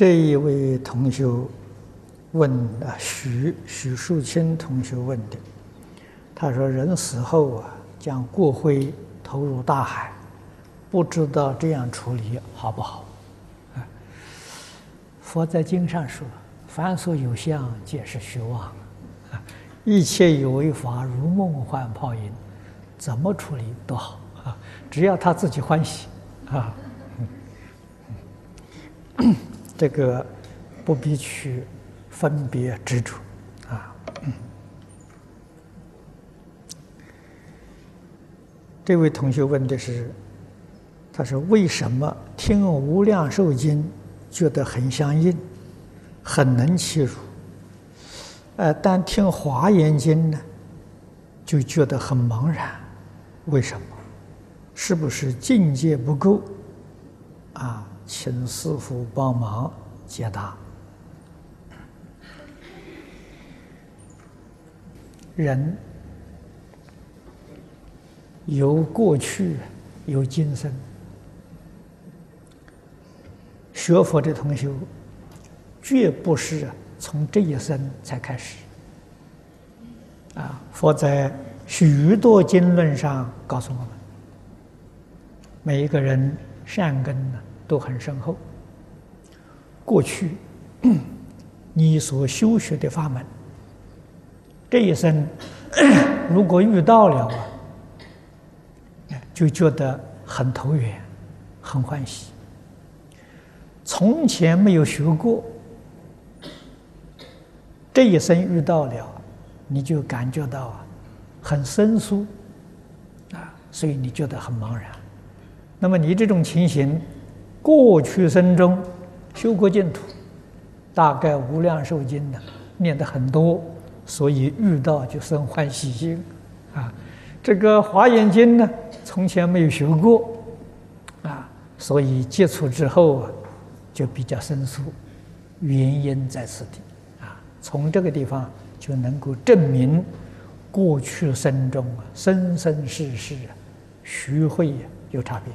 这一位同学问啊，许许树清同学问的，他说：“人死后啊，将骨灰投入大海，不知道这样处理好不好？”啊，佛在经上说：“凡所有相，皆是虚妄，一切有为法，如梦幻泡影，怎么处理都好啊，只要他自己欢喜啊。”这个不必去分别执着啊。这位同学问的是，他说：“为什么听《无量寿经》觉得很相应，很能切入？呃，但听《华严经》呢，就觉得很茫然？为什么？是不是境界不够？啊？”请师傅帮忙解答。人有过去，有今生。学佛的同学，绝不是从这一生才开始。啊，佛在许多经论上告诉我们，每一个人善根呢。都很深厚。过去 你所修学的法门，这一生 如果遇到了啊，就觉得很投缘，很欢喜。从前没有学过，这一生遇到了，你就感觉到啊，很生疏啊，所以你觉得很茫然。那么你这种情形。过去生中修过净土，大概无量寿经呢念的很多，所以遇到就生欢喜心啊。这个华严经呢，从前没有学过啊，所以接触之后啊，就比较生疏。原因在此地啊，从这个地方就能够证明过去生中啊，生生世世啊，学会有差别。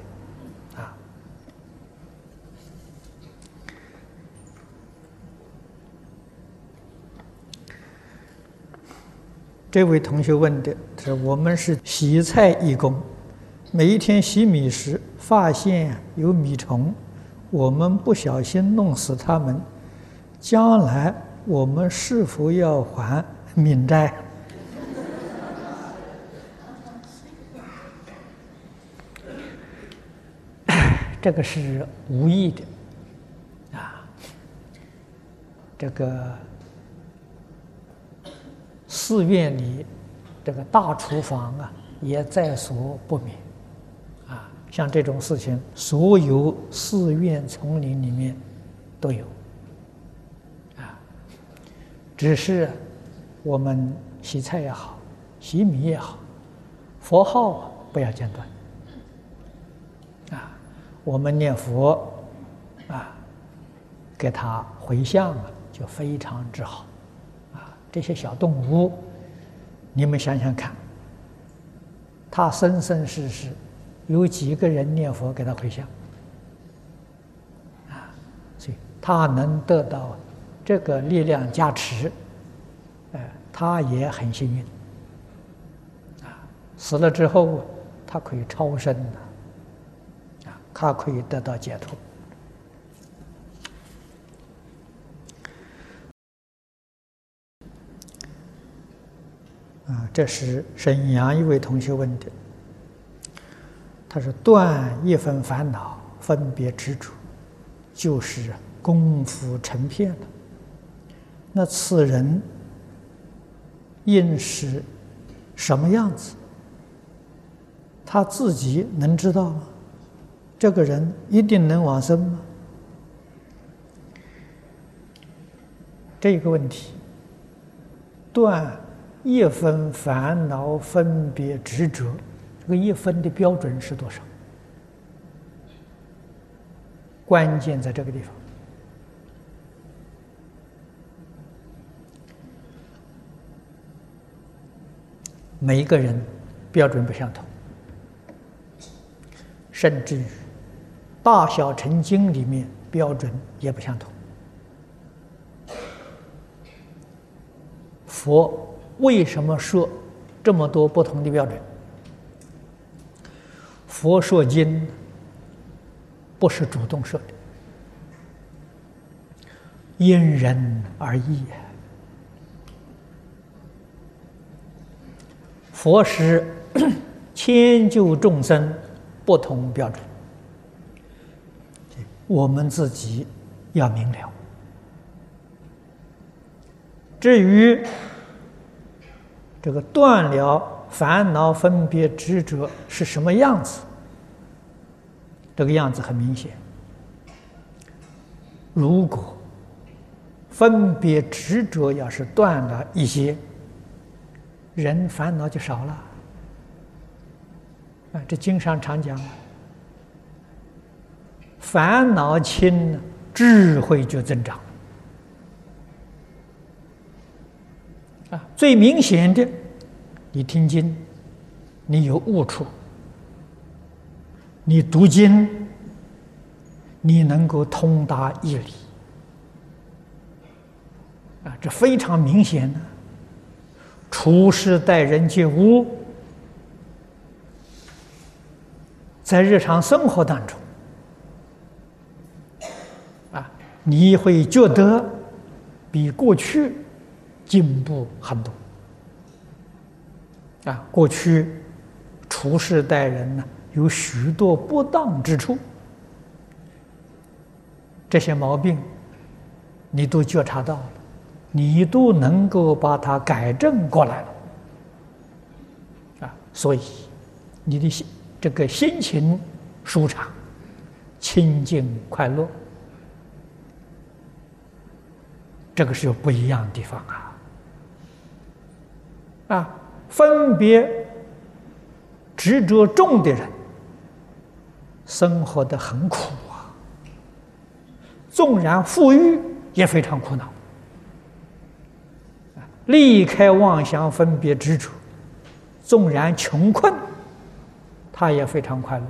这位同学问的是：我们是洗菜义工，每一天洗米时发现有米虫，我们不小心弄死它们，将来我们是否要还敏债？这个是无意的啊，这个。寺院里这个大厨房啊，也在所不免啊。像这种事情，所有寺院丛林里面都有啊。只是我们洗菜也好，洗米也好，佛号不要间断啊。我们念佛啊，给他回向啊，就非常之好。这些小动物，你们想想看，他生生世世有几个人念佛给他回向啊？所以他能得到这个力量加持，哎，他也很幸运啊！死了之后，他可以超生的啊，他可以得到解脱。啊，这是沈阳一位同学问的。他说：“断一分烦恼，分别执着，就是功夫成片了。那此人应是什么样子？他自己能知道吗？这个人一定能往生吗？这个问题，断。”一分烦恼分别执着这个一分的标准是多少？关键在这个地方。每一个人标准不相同。甚至于大小成精里面标准也不相同。佛为什么说这么多不同的标准？佛说经不是主动说的，因人而异。佛是 迁就众生不同标准，我们自己要明了。至于这个断了烦恼、分别、执着是什么样子？这个样子很明显。如果分别执着要是断了一些，人烦恼就少了。啊，这经上常讲，烦恼轻，智慧就增长。啊，最明显的，你听经，你有悟处；你读经，你能够通达义理。啊，这非常明显的，处事待人接物，在日常生活当中，啊，你会觉得比过去。进步很多啊！过去处事待人呢，有许多不当之处，这些毛病你都觉察到了，你都能够把它改正过来了啊！所以你的心这个心情舒畅、清净、快乐，这个是有不一样的地方啊！啊，分别执着重的人，生活的很苦啊。纵然富裕，也非常苦恼。离开妄想分别执着，纵然穷困，他也非常快乐。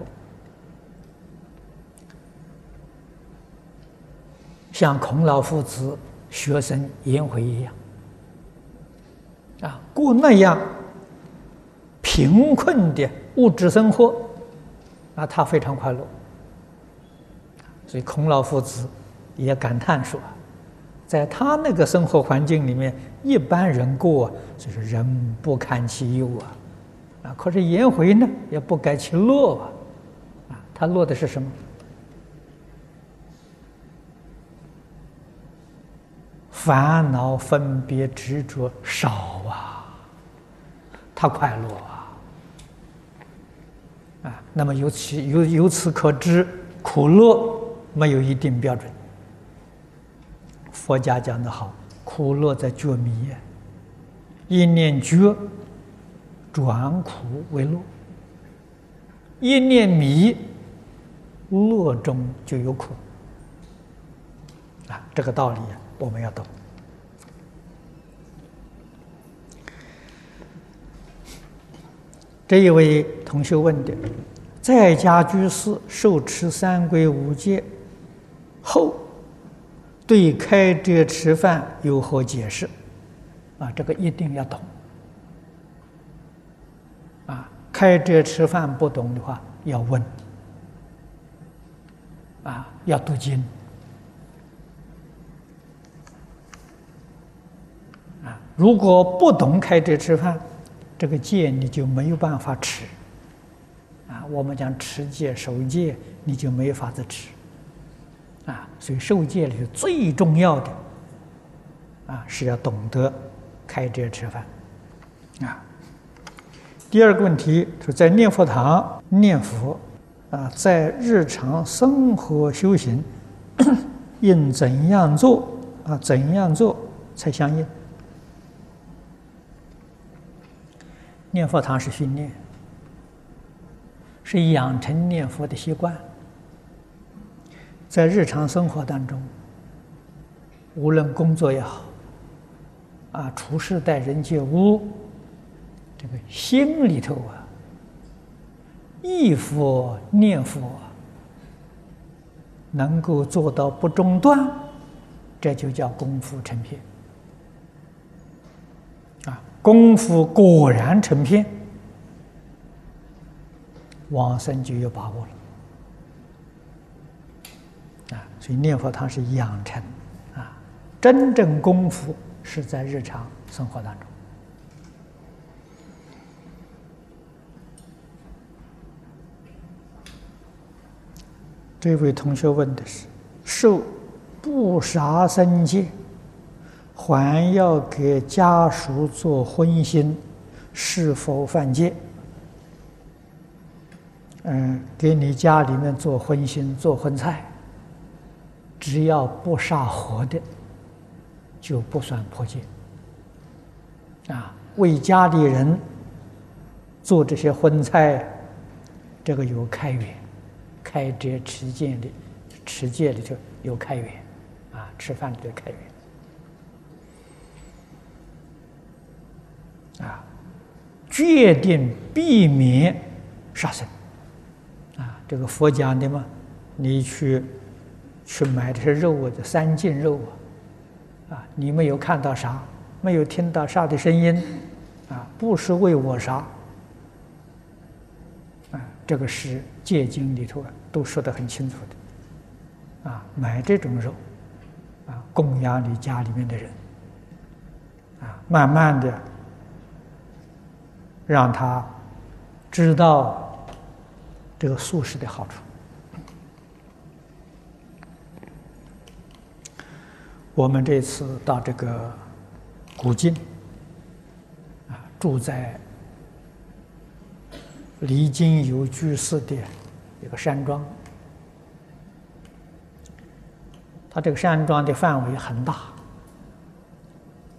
像孔老夫子学生颜回一样。啊，过那样贫困的物质生活，啊，他非常快乐。所以孔老夫子也感叹说，在他那个生活环境里面，一般人过就是人不堪其忧啊，啊，可是颜回呢，也不改其乐啊，啊，他乐的是什么？烦恼、分别、执着少啊，他快乐啊！啊，那么由此由由此可知，苦乐没有一定标准。佛家讲的好，苦乐在觉迷，一念觉，转苦为乐；一念迷，乐中就有苦。啊，这个道理啊我们要懂。这一位同学问的，在家居士受持三规五戒后，对开斋吃饭有何解释？啊，这个一定要懂。啊，开斋吃饭不懂的话，要问。啊，要读经。如果不懂开斋吃饭。这个戒你就没有办法持，啊，我们讲持戒守戒，你就没法子持，啊，所以受戒里最重要的，啊，是要懂得开斋吃饭，啊。第二个问题是在念佛堂念佛，啊，在日常生活修行，应怎样做？啊，怎样做才相应？念佛堂是训练，是养成念佛的习惯。在日常生活当中，无论工作也好，啊，处事待人接物，这个心里头啊，忆佛念佛，能够做到不中断，这就叫功夫成片。功夫果然成片，往生就有把握了。啊，所以念佛它是养成，啊，真正功夫是在日常生活当中。这位同学问的是：受不杀生戒，还要给家属做荤腥，是否犯戒？嗯，给你家里面做荤腥、做荤菜，只要不杀活的，就不算破戒。啊，为家里人做这些荤菜，这个有开源。开这持戒的持戒里头有开源，啊，吃饭里头开源，啊，决定避免杀生，啊，这个佛讲的嘛，你去去买这些肉啊，这三净肉啊，啊，你没有看到啥，没有听到啥的声音，啊，不是为我杀，啊，这个是戒经里头啊。都说得很清楚的，啊，买这种肉，啊，供养你家里面的人，啊，慢慢的让他知道这个素食的好处。我们这次到这个古晋，啊，住在离京有居士的。一个山庄，它这个山庄的范围很大，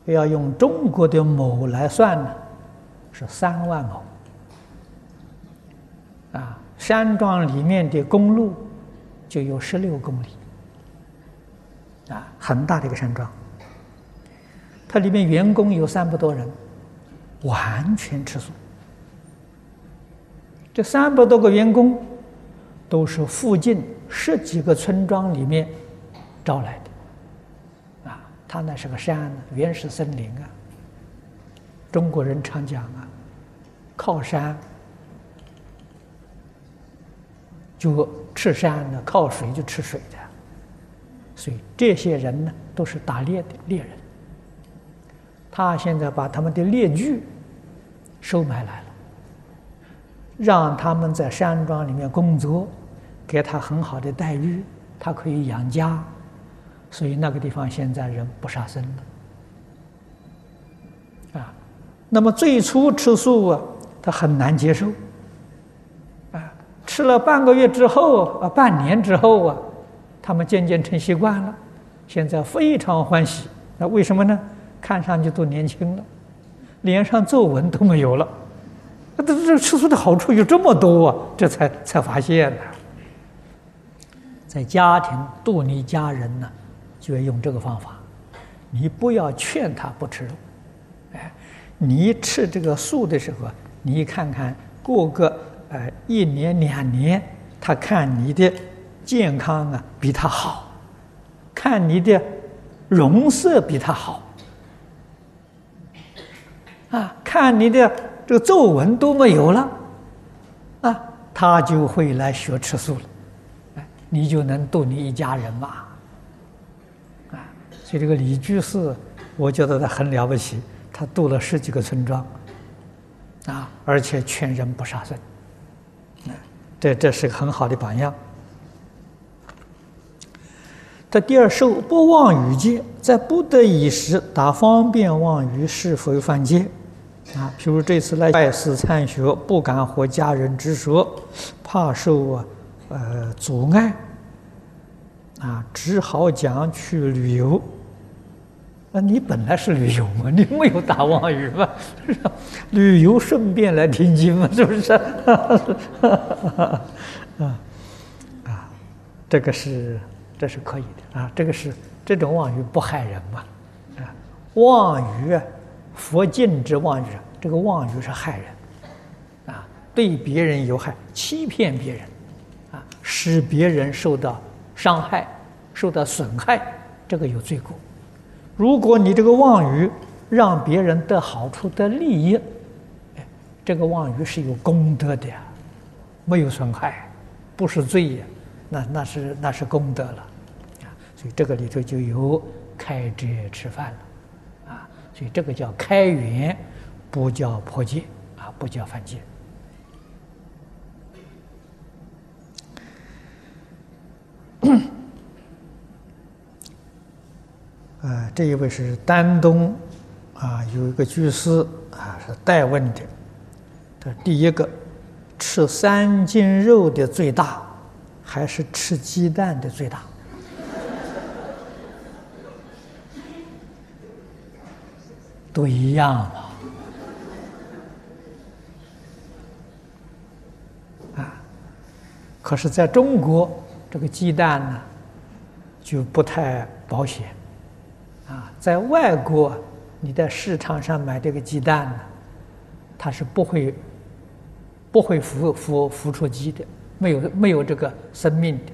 要用中国的亩来算呢，是三万亩。啊，山庄里面的公路就有十六公里，啊，很大的一个山庄。它里面员工有三百多人，完全吃素。这三百多个员工。都是附近十几个村庄里面招来的，啊，它那是个山，原始森林啊。中国人常讲，靠山就吃山的，靠水就吃水的。所以这些人呢，都是打猎的猎人。他现在把他们的猎具收买来了。让他们在山庄里面工作，给他很好的待遇，他可以养家，所以那个地方现在人不杀生了。啊，那么最初吃素啊，他很难接受。啊，吃了半个月之后啊，半年之后啊，他们渐渐成习惯了，现在非常欢喜。那为什么呢？看上去都年轻了，脸上皱纹都没有了。那这这吃素的好处有这么多啊！这才才发现呢，在家庭度你家人呢，就要用这个方法。你不要劝他不吃肉，哎，你吃这个素的时候啊，你看看过个呃一年两年，他看你的健康啊比他好，看你的容色比他好，啊，看你的。这个皱纹都没有了，啊，他就会来学吃素了，哎，你就能度你一家人嘛，啊，所以这个李居士，我觉得他很了不起，他度了十几个村庄，啊，而且劝人不杀生，这这是个很好的榜样。这第二受不妄语戒，在不得已时打方便妄语，是否犯戒？啊，譬如这次来拜师参学，不敢和家人直说，怕受啊呃阻碍，啊，只好讲去旅游。那，你本来是旅游嘛，你没有打妄语嘛，旅游顺便来听经嘛，是不是？啊 啊，这个是这是可以的啊，这个是这种妄语不害人嘛，啊，妄语。佛禁止妄语，这个妄语是害人，啊，对别人有害，欺骗别人，啊，使别人受到伤害、受到损害，这个有罪过。如果你这个妄语让别人得好处、得利益，哎，这个妄语是有功德的呀，没有损害，不是罪呀，那那是那是功德了，啊，所以这个里头就有开斋吃饭了，啊，所以这个叫开源，不叫破戒，啊，不叫犯戒。啊，这一位是丹东，啊，有一个居士啊，是代问的。他第一个，吃三斤肉的最大，还是吃鸡蛋的最大？都一样嘛。啊，可是在中国，这个鸡蛋呢，就不太保险。啊，在外国，你在市场上买这个鸡蛋呢，它是不会不会孵孵孵出鸡的，没有没有这个生命的。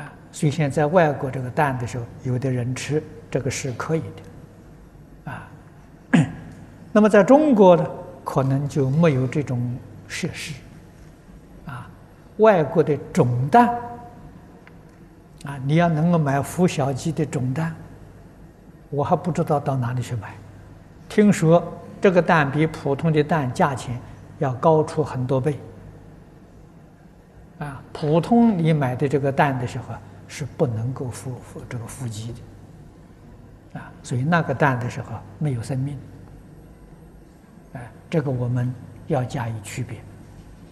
啊，所以现在在外国这个蛋的时候，有的人吃这个是可以的。啊，那么在中国呢，可能就没有这种设施。啊，外国的种蛋。啊，你要能够买孵小鸡的种蛋，我还不知道到哪里去买。听说这个蛋比普通的蛋价钱要高出很多倍。啊，普通你买的这个蛋的时候是不能够孵孵这个孵鸡的。啊，所以那个蛋的时候没有生命。哎，这个我们要加以区别。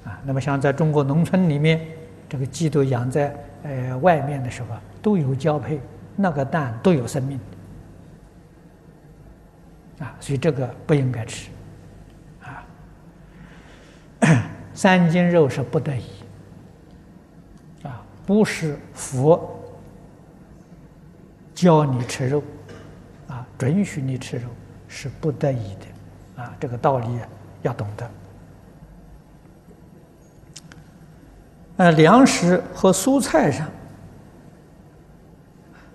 啊，那么像在中国农村里面，这个鸡都养在。呃，外面的时候都有交配，那个蛋都有生命啊，所以这个不应该吃啊。三斤肉是不得已啊，不是佛教你吃肉啊，准许你吃肉是不得已的啊，这个道理要懂得。呃，粮食和蔬菜上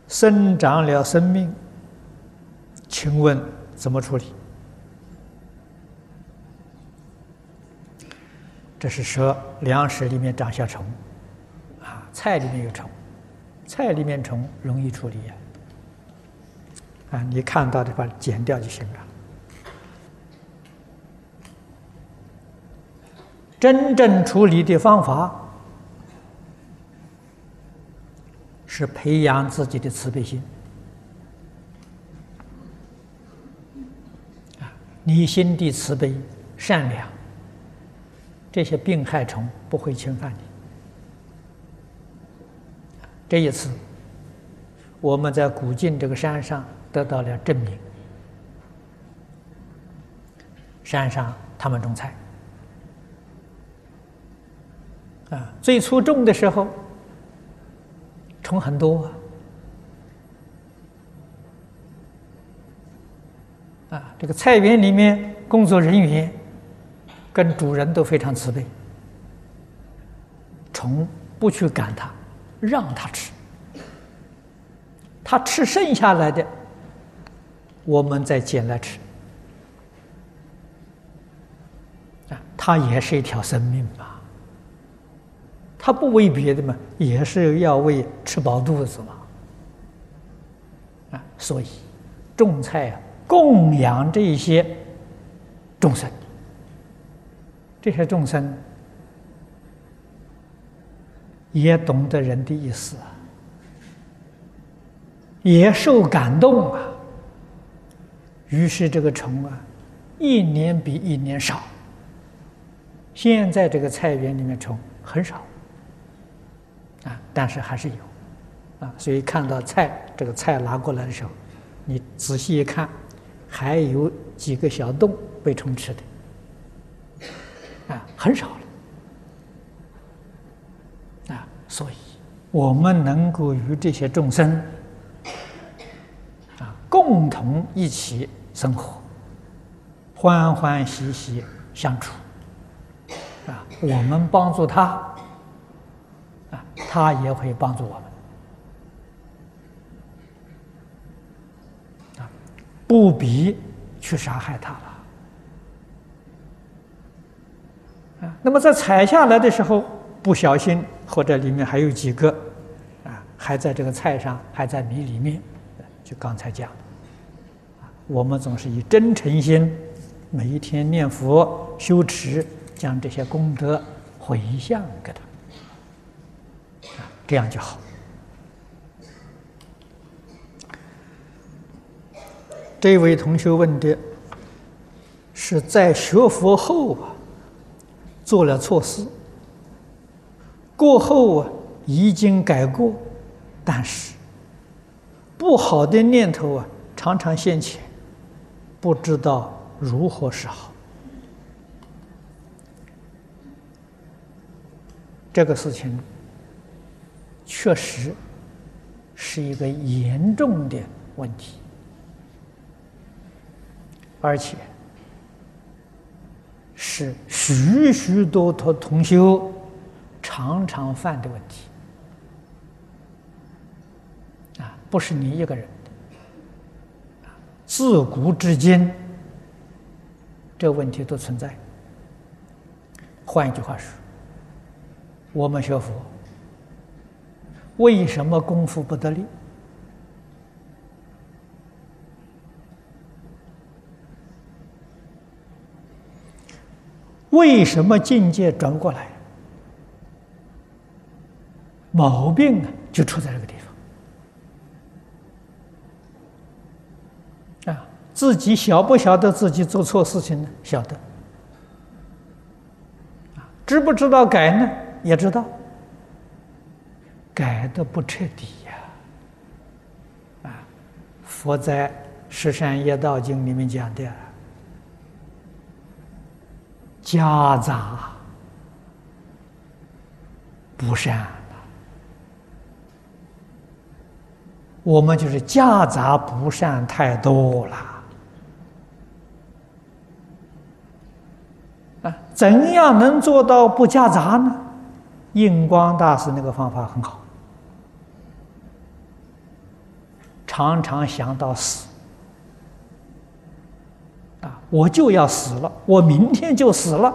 生长了生命，请问怎么处理？这是说粮食里面长下虫，啊，菜里面有虫，菜里面虫容易处理呀，啊，你看到的话剪掉就行了。真正处理的方法。是培养自己的慈悲心啊！你心地慈悲、善良，这些病害虫不会侵犯你。这一次，我们在古晋这个山上得到了证明。山上他们种菜啊，最初种的时候。虫很多啊！这个菜园里面工作人员跟主人都非常慈悲，虫不去赶它，让它吃，它吃剩下来的，我们再捡来吃啊！它也是一条生命吧。他不为别的嘛，也是要为吃饱肚子嘛。啊，所以种菜啊，供养这些众生，这些众生也懂得人的意思啊，也受感动啊。于是这个虫啊，一年比一年少。现在这个菜园里面虫很少。啊，但是还是有，啊，所以看到菜这个菜拿过来的时候，你仔细一看，还有几个小洞被虫吃的，啊，很少了，啊，所以我们能够与这些众生，啊，共同一起生活，欢欢喜喜相处，啊，我们帮助他。他也会帮助我们啊！不必去杀害他了。啊，那么在采下来的时候不小心，或者里面还有几个，啊，还在这个菜上，还在米里面，就刚才讲，我们总是以真诚心，每一天念佛修持，将这些功德回向给他。这样就好。这位同学问的是在学佛后啊，做了错事，过后啊已经改过，但是不好的念头啊常常现前，不知道如何是好。这个事情。确实是一个严重的问题，而且是许许多多同修常常犯的问题啊，不是你一个人，自古至今这问题都存在。换一句话说，我们学佛。为什么功夫不得力？为什么境界转过来？毛病啊，就出在这个地方。啊，自己晓不晓得自己做错事情呢？晓得。知不知道改呢？也知道。改的不彻底呀！啊，佛在《十善业道经》里面讲的，夹杂不善我们就是夹杂不善太多了啊！怎样能做到不夹杂呢？印光大师那个方法很好。常常想到死啊！我就要死了，我明天就死了，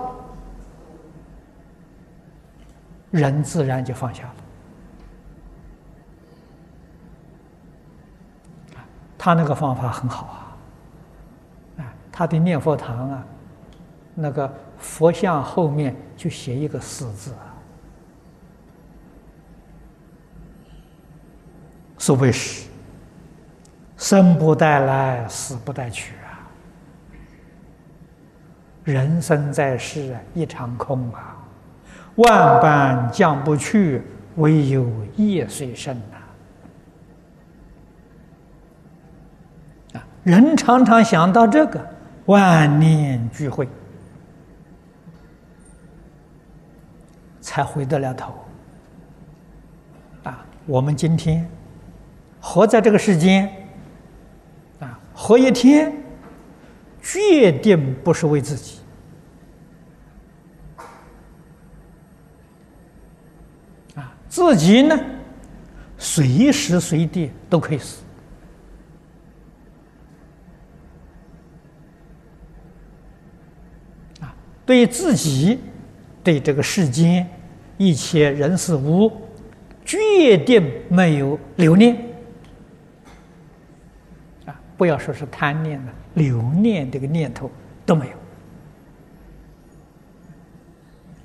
人自然就放下了。他那个方法很好啊！啊，他的念佛堂啊，那个佛像后面就写一个“死”字啊，所谓“死”。生不带来，死不带去啊！人生在世啊，一场空啊！万般将不去，唯有业随身呐！啊，人常常想到这个，万念俱灰，才回得了头。啊，我们今天活在这个世间。活一天，决定不是为自己啊！自己呢，随时随地都可以死啊！对自己，对这个世间一切人事物，决定没有留恋。不要说是贪念了，留念这个念头都没有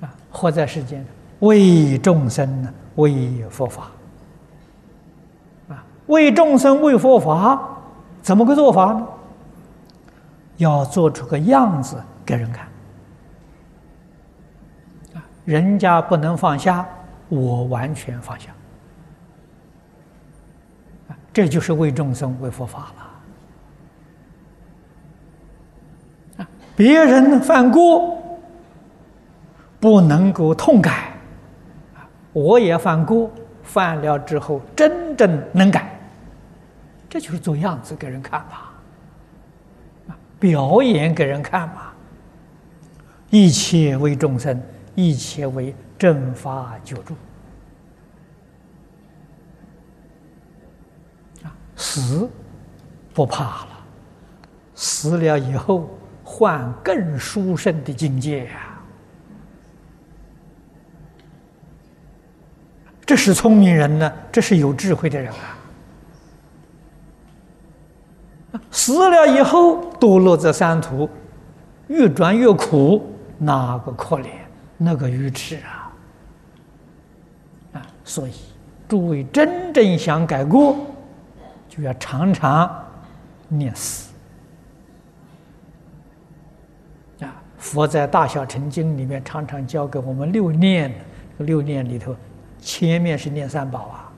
啊！活在世间，为众生呢，为佛法啊，为众生为佛法，怎么个做法呢？要做出个样子给人看啊！人家不能放下，我完全放下！这就是为众生为佛法了。别人犯过，不能够痛改，我也犯过，犯了之后真正能改，这就是做样子给人看吧，表演给人看嘛，一切为众生，一切为正法救助，死不怕了，死了以后换更殊胜的境界呀！这是聪明人呢，这是有智慧的人啊！死了以后堕落这三途，越转越苦，哪个可怜，那个愚痴啊！啊，所以诸位真正想改过，就要常常念死。啊，佛在《大小乘经》里面常常教给我们六念，六念里头，前面是念三宝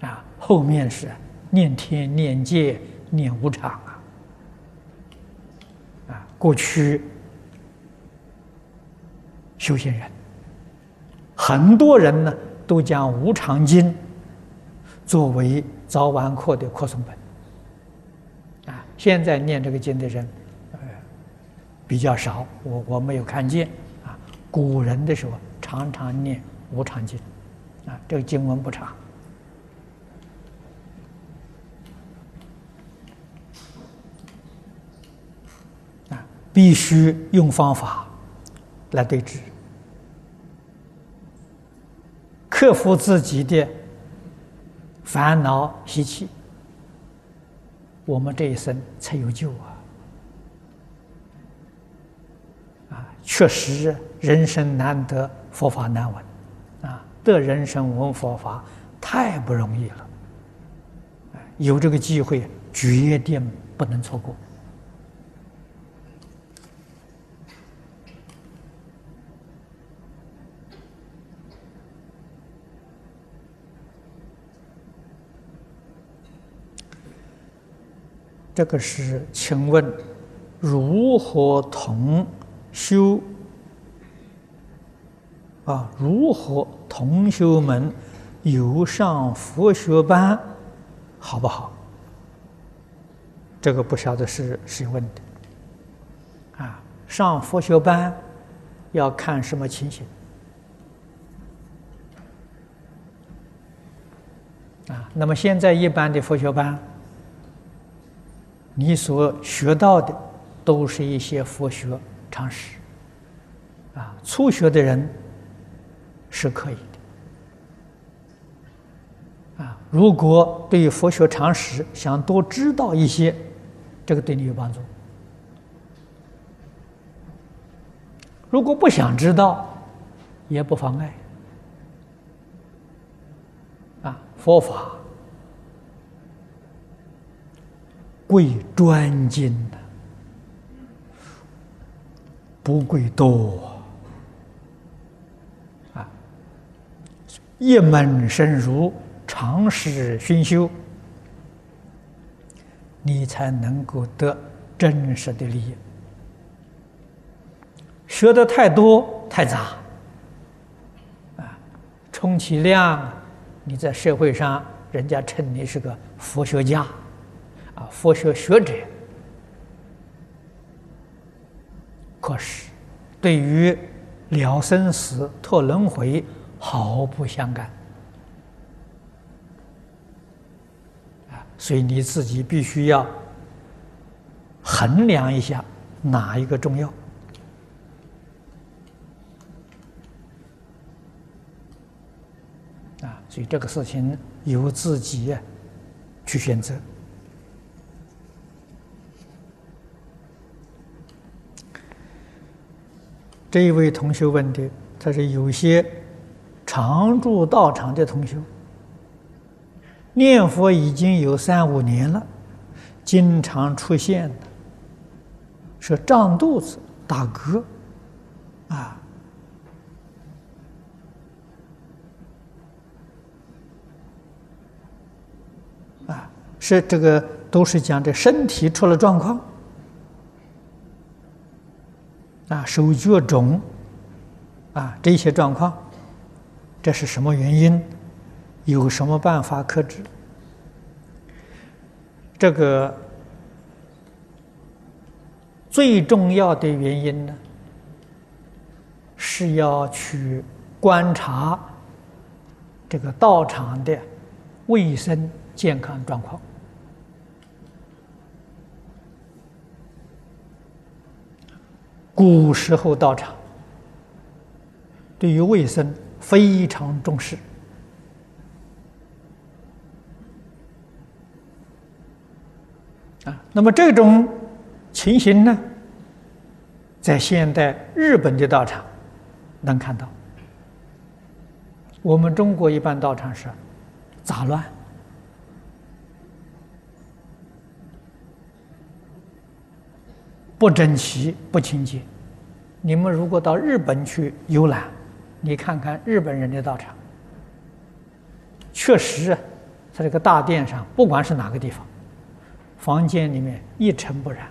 啊，啊，后面是。念天、念界、念无常啊！啊，过去修行人，很多人呢都将《无常经》作为早晚课的课诵本。啊，现在念这个经的人，比较少，我我没有看见。啊，古人的时候常常念《无常经》，啊，这个经文不长。必须用方法来对治，克服自己的烦恼习气，我们这一生才有救啊！啊，确实人生难得，佛法难闻啊！得人生闻佛法太不容易了，有这个机会，决定不能错过。这个是，请问如何同修啊？如何同修们有上佛学班，好不好？这个不晓得是谁问的啊？上佛学班要看什么情形啊？那么现在一般的佛学班。你所学到的都是一些佛学常识，啊，初学的人是可以的，啊，如果对佛学常识想多知道一些，这个对你有帮助。如果不想知道，也不妨碍，啊，佛法。贵专精的，不贵多啊！一门深入，长时熏修，你才能够得真实的利益。学的太多太杂啊，充其量你在社会上，人家称你是个佛学家。啊，佛学学者，可是对于了生死、脱轮回毫不相干啊！所以你自己必须要衡量一下哪一个重要啊！所以这个事情由自己去选择。这一位同学问的，他是有些常住道场的同学，念佛已经有三五年了，经常出现的是胀肚子、打嗝，啊，啊，是这个都是讲的身体出了状况。啊，手脚肿，啊，这些状况，这是什么原因有什么办法克制这个最重要的原因呢是要去观察这个道场的卫生健康状况。古时候道场对于卫生非常重视啊。那么这种情形呢，在现代日本的道场能看到。我们中国一般道场是杂乱。不整齐、不清洁。你们如果到日本去游览，你看看日本人的道场，确实，在这个大殿上，不管是哪个地方，房间里面一尘不染。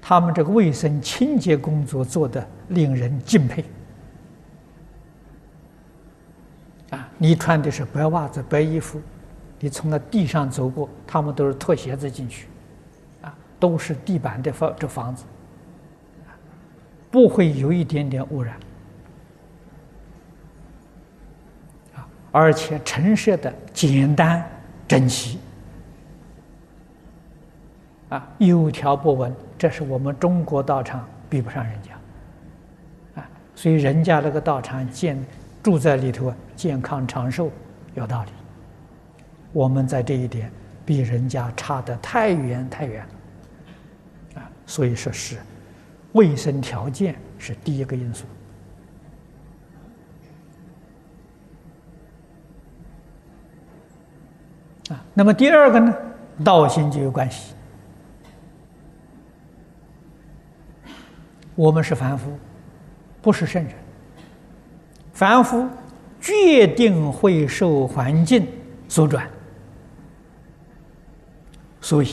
他们这个卫生清洁工作做的令人敬佩。啊，你穿的是白袜子、白衣服，你从那地上走过，他们都是脱鞋子进去。啊都是地板的房，这房子不会有一点点污染。啊，而且陈设的简单整齐啊，有条不紊，这是我们中国道场比不上人家。啊，所以人家那个道场健住在里头健康长寿有道理，我们在这一点比人家差得太远太远。啊所以说是卫生条件是第一个因素啊。那么第二个呢，道心就有关系。我们是凡夫，不是圣人。凡夫决定会受环境所转，所以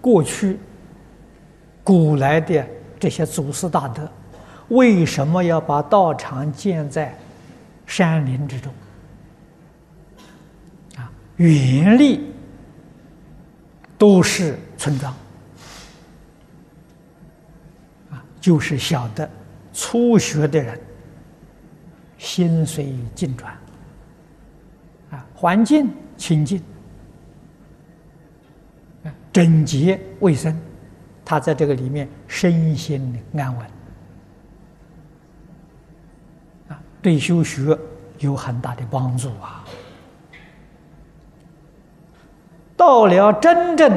过去。古来的这些祖师大德，为什么要把道场建在山林之中？啊，原力都是村庄，啊，就是晓得初学的人心随境转，啊，环境清净，整洁卫生。他在这个里面身心的安稳，啊，对修学有很大的帮助啊。到了真正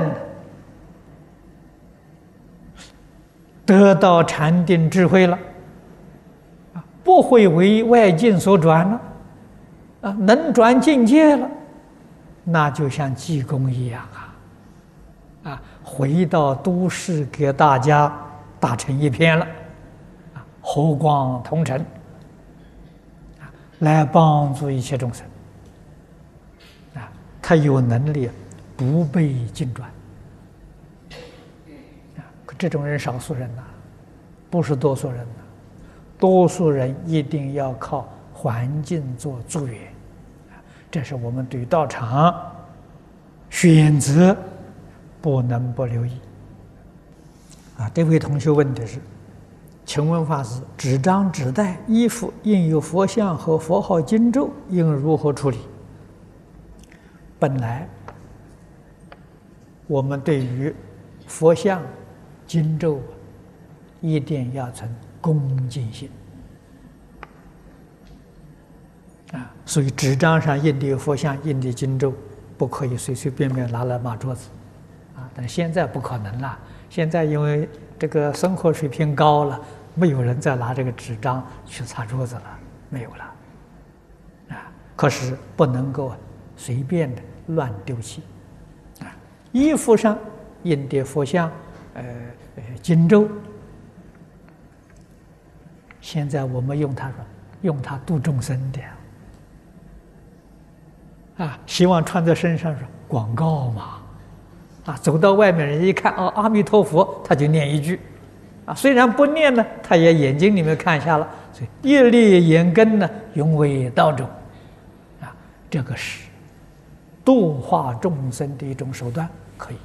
得到禅定智慧了，啊，不会为外境所转了，啊，能转境界了，那就像济公一样啊。啊，回到都市给大家打成一片了，啊，和光同尘，啊，来帮助一切众生，啊，他有能力不被境转，啊，可这种人少数人呐，不是多数人呐，多数人一定要靠环境做助缘，这是我们对道场选择。不能不留意啊！这位同学问的是：请问法师，纸张、纸袋、衣服印有佛像和佛号经咒，应如何处理？本来我们对于佛像、经咒一定要存恭敬心啊，所以纸张上印的佛像、印的经咒，不可以随随便便拿来抹桌子。现在不可能了。现在因为这个生活水平高了，没有人再拿这个纸张去擦桌子了，没有了。啊，可是不能够随便的乱丢弃。啊，衣服上印的佛像，呃呃，经咒，现在我们用它说，用它度众生的。啊，希望穿在身上是广告嘛。啊，走到外面，人一看，哦，阿弥陀佛，他就念一句，啊，虽然不念呢，他也眼睛里面看下了，所以业力眼根呢，永为道中，啊，这个是度化众生的一种手段，可以。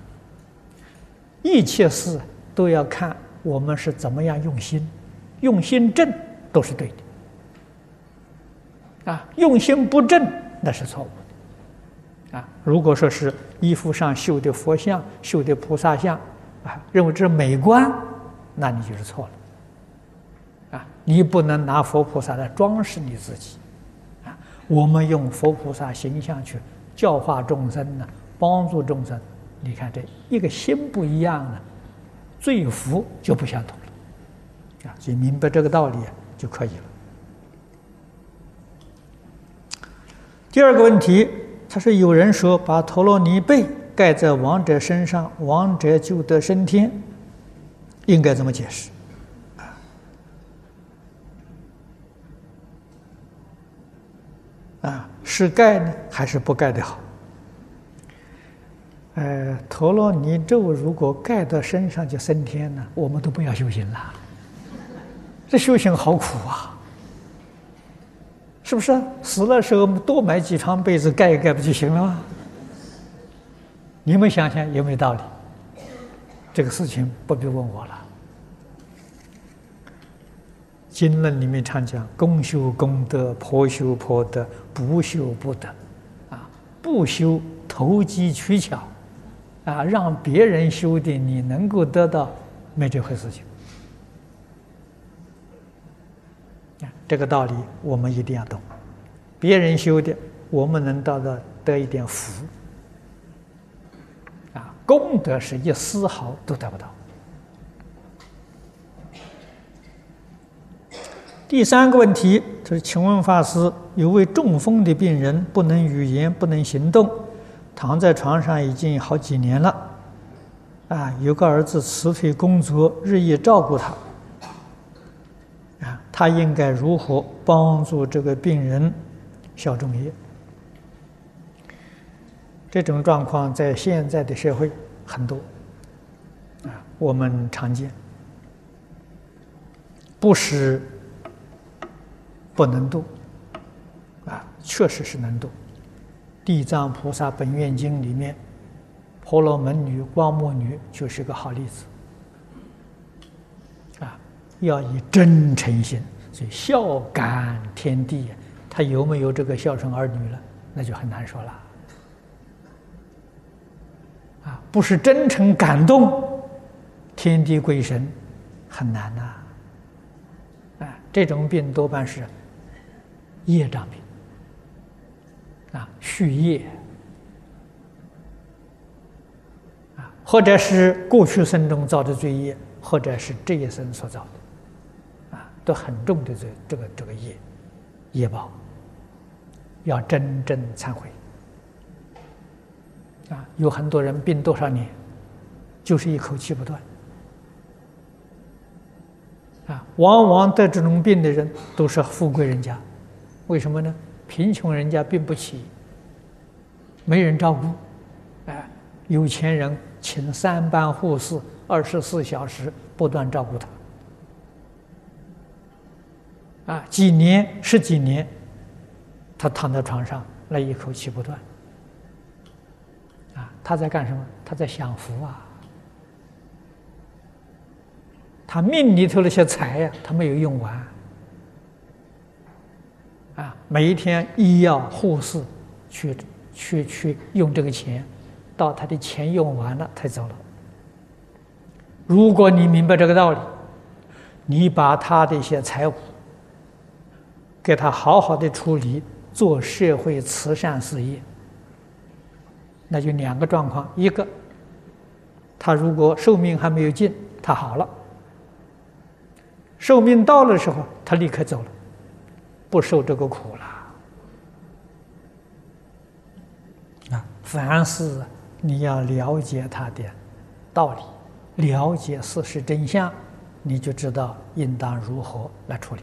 一切事都要看我们是怎么样用心，用心正都是对的，啊，用心不正那是错误。啊，如果说是衣服上绣的佛像、绣的菩萨像，啊，认为这是美观，那你就是错了。啊，你不能拿佛菩萨来装饰你自己。啊，我们用佛菩萨形象去教化众生呢，帮助众生。你看这一个心不一样呢，罪福就不相同了。啊，所以明白这个道理就可以了。第二个问题，他说有人说把陀罗尼被盖在亡者身上，亡者就得升天，应该怎么解释？啊，是盖呢，还是不盖的好？呃，陀罗尼咒如果盖到身上就升天了，我们都不要修行了。这修行好苦啊，是不是？死了时候多买几床被子盖一盖不就行了吗？你们想想有没有道理？这个事情不必问我了。经论里面常讲：公修功德，婆修婆德，不修不得。啊，不修投机取巧，啊，让别人修的，你能够得到，没这回事情。这个道理我们一定要懂。别人修的，我们能得到得一点福。啊功德是一丝毫都得不到。第三个问题就是：请问法师，有位中风的病人不能语言、不能行动，躺在床上已经好几年了。啊，有个儿子辞退工作，日夜照顾他。他应该如何帮助这个病人消重业？这种状况在现在的社会很多，啊，我们常见，不是不能度，啊，确实是能度。《地藏菩萨本愿经》里面，婆罗门女、光目女就是个好例子，要以真诚心，所以孝感天地，他有没有这个孝顺儿女了，那就很难说了。啊，不是真诚感动，天地鬼神很难呐。啊，这种病多半是业障病，啊，续业，啊，或者是过去生中造的罪业，或者是这一生所造的，都很重的这这个这个业业报，要真正忏悔。啊，有很多人病多少年，就是一口气不断。啊，往往得这种病的人都是富贵人家，为什么呢？贫穷人家病不起，没人照顾，哎，有钱人请三班护士，二十四小时不断照顾他。啊，几年十几年，他躺在床上，那一口气不断。啊他在干什么？他在享福啊！他命里头那些财呀，他没有用完啊！每一天医药护士去去去用这个钱，到他的钱用完了才走了。如果你明白这个道理，你把他的一些财物给他好好的处理，做社会慈善事业。那就两个状况：一个，他如果寿命还没有尽，他好了；寿命到了时候，他立刻走了，不受这个苦了。啊，凡是你要了解他的道理，了解事实真相，你就知道应当如何来处理。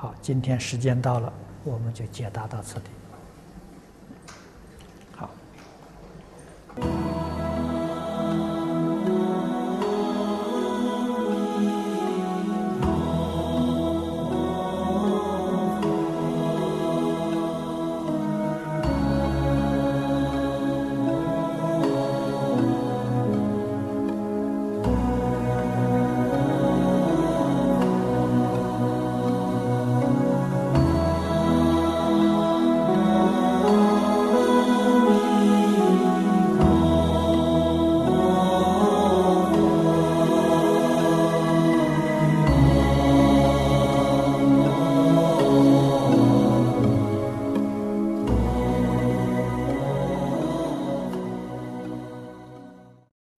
好，今天时间到了，我们就解答到此地。